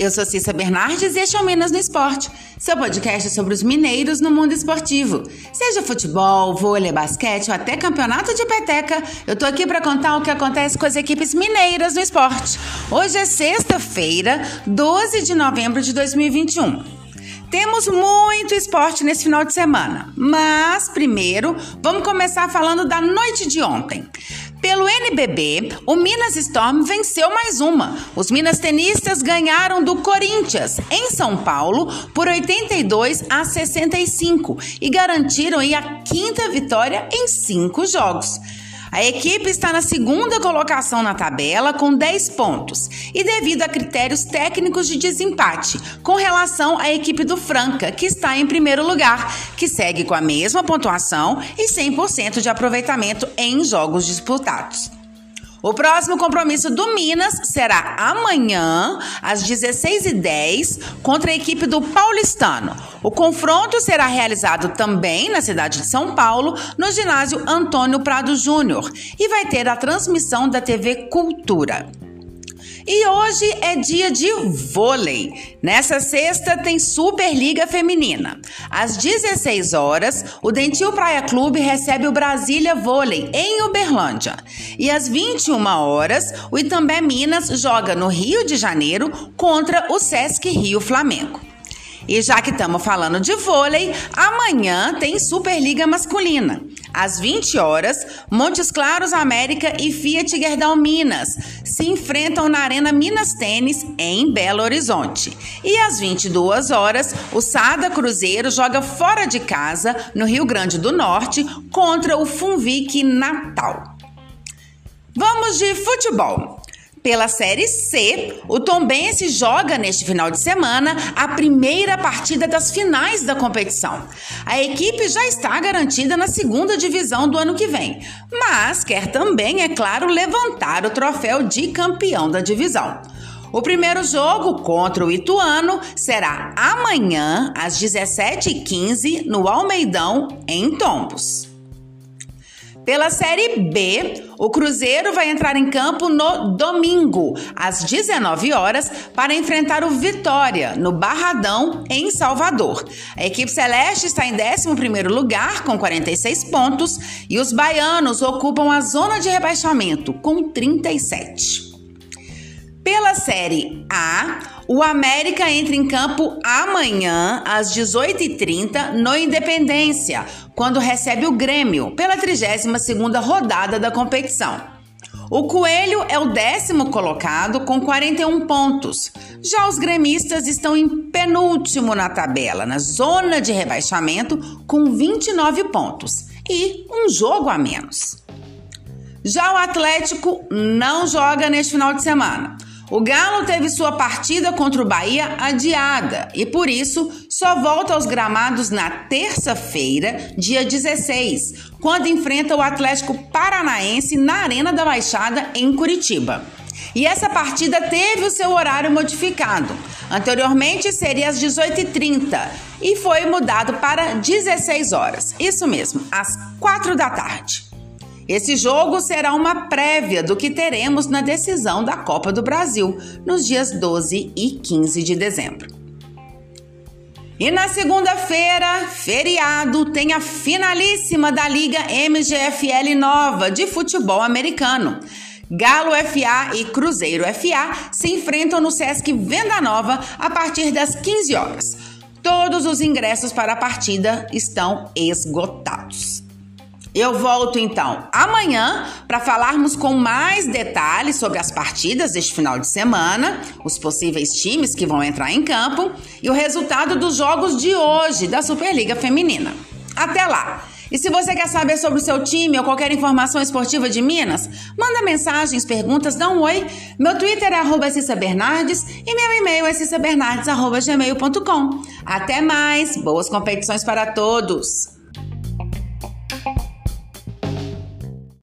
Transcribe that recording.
Eu sou Cissa Bernardes e este é o Minas no Esporte, seu podcast sobre os mineiros no mundo esportivo. Seja futebol, vôlei, basquete ou até campeonato de peteca, eu tô aqui para contar o que acontece com as equipes mineiras no esporte. Hoje é sexta-feira, 12 de novembro de 2021. Temos muito esporte nesse final de semana, mas primeiro vamos começar falando da noite de ontem. Pelo NBB, o Minas Storm venceu mais uma. Os minas tenistas ganharam do Corinthians, em São Paulo, por 82 a 65 e garantiram a quinta vitória em cinco jogos. A equipe está na segunda colocação na tabela com 10 pontos e devido a critérios técnicos de desempate com relação à equipe do Franca, que está em primeiro lugar, que segue com a mesma pontuação e 100% de aproveitamento em jogos disputados. O próximo compromisso do Minas será amanhã, às 16h10, contra a equipe do Paulistano. O confronto será realizado também na cidade de São Paulo, no ginásio Antônio Prado Júnior, e vai ter a transmissão da TV Cultura. E hoje é dia de vôlei. Nessa sexta tem Superliga Feminina. Às 16 horas, o Dentil Praia Clube recebe o Brasília Vôlei em Uberlândia. E às 21 horas, o Itambé Minas joga no Rio de Janeiro contra o Sesc Rio Flamengo. E já que estamos falando de vôlei, amanhã tem Superliga Masculina. Às 20 horas, Montes Claros América e Fiat Gerdau Minas se enfrentam na Arena Minas Tênis em Belo Horizonte. E às 22 horas, o Sada Cruzeiro joga fora de casa, no Rio Grande do Norte, contra o Funvic Natal. Vamos de futebol. Pela Série C, o Tombense joga neste final de semana a primeira partida das finais da competição. A equipe já está garantida na segunda divisão do ano que vem, mas quer também, é claro, levantar o troféu de campeão da divisão. O primeiro jogo contra o Ituano será amanhã, às 17h15, no Almeidão, em Tombos. Pela Série B, o Cruzeiro vai entrar em campo no domingo, às 19 horas, para enfrentar o Vitória, no Barradão, em Salvador. A equipe celeste está em 11 lugar, com 46 pontos, e os baianos ocupam a zona de rebaixamento, com 37. Pela Série A, o América entra em campo amanhã, às 18h30, no Independência, quando recebe o Grêmio, pela 32ª rodada da competição. O Coelho é o décimo colocado com 41 pontos. Já os gremistas estão em penúltimo na tabela, na zona de rebaixamento, com 29 pontos e um jogo a menos. Já o Atlético não joga neste final de semana. O Galo teve sua partida contra o Bahia adiada e por isso só volta aos gramados na terça-feira, dia 16, quando enfrenta o Atlético Paranaense na Arena da Baixada em Curitiba. E essa partida teve o seu horário modificado. Anteriormente seria às 18h30 e foi mudado para 16 horas. Isso mesmo, às 4 da tarde. Esse jogo será uma prévia do que teremos na decisão da Copa do Brasil, nos dias 12 e 15 de dezembro. E na segunda-feira, feriado, tem a finalíssima da Liga MGFL Nova de futebol americano. Galo FA e Cruzeiro FA se enfrentam no Sesc Venda Nova a partir das 15 horas. Todos os ingressos para a partida estão esgotados. Eu volto então amanhã para falarmos com mais detalhes sobre as partidas deste final de semana, os possíveis times que vão entrar em campo e o resultado dos jogos de hoje da Superliga Feminina. Até lá! E se você quer saber sobre o seu time ou qualquer informação esportiva de Minas, manda mensagens, perguntas, dá um oi. Meu Twitter é arroba Bernardes e meu e-mail é cissabernardes.gmail.com. Até mais! Boas competições para todos!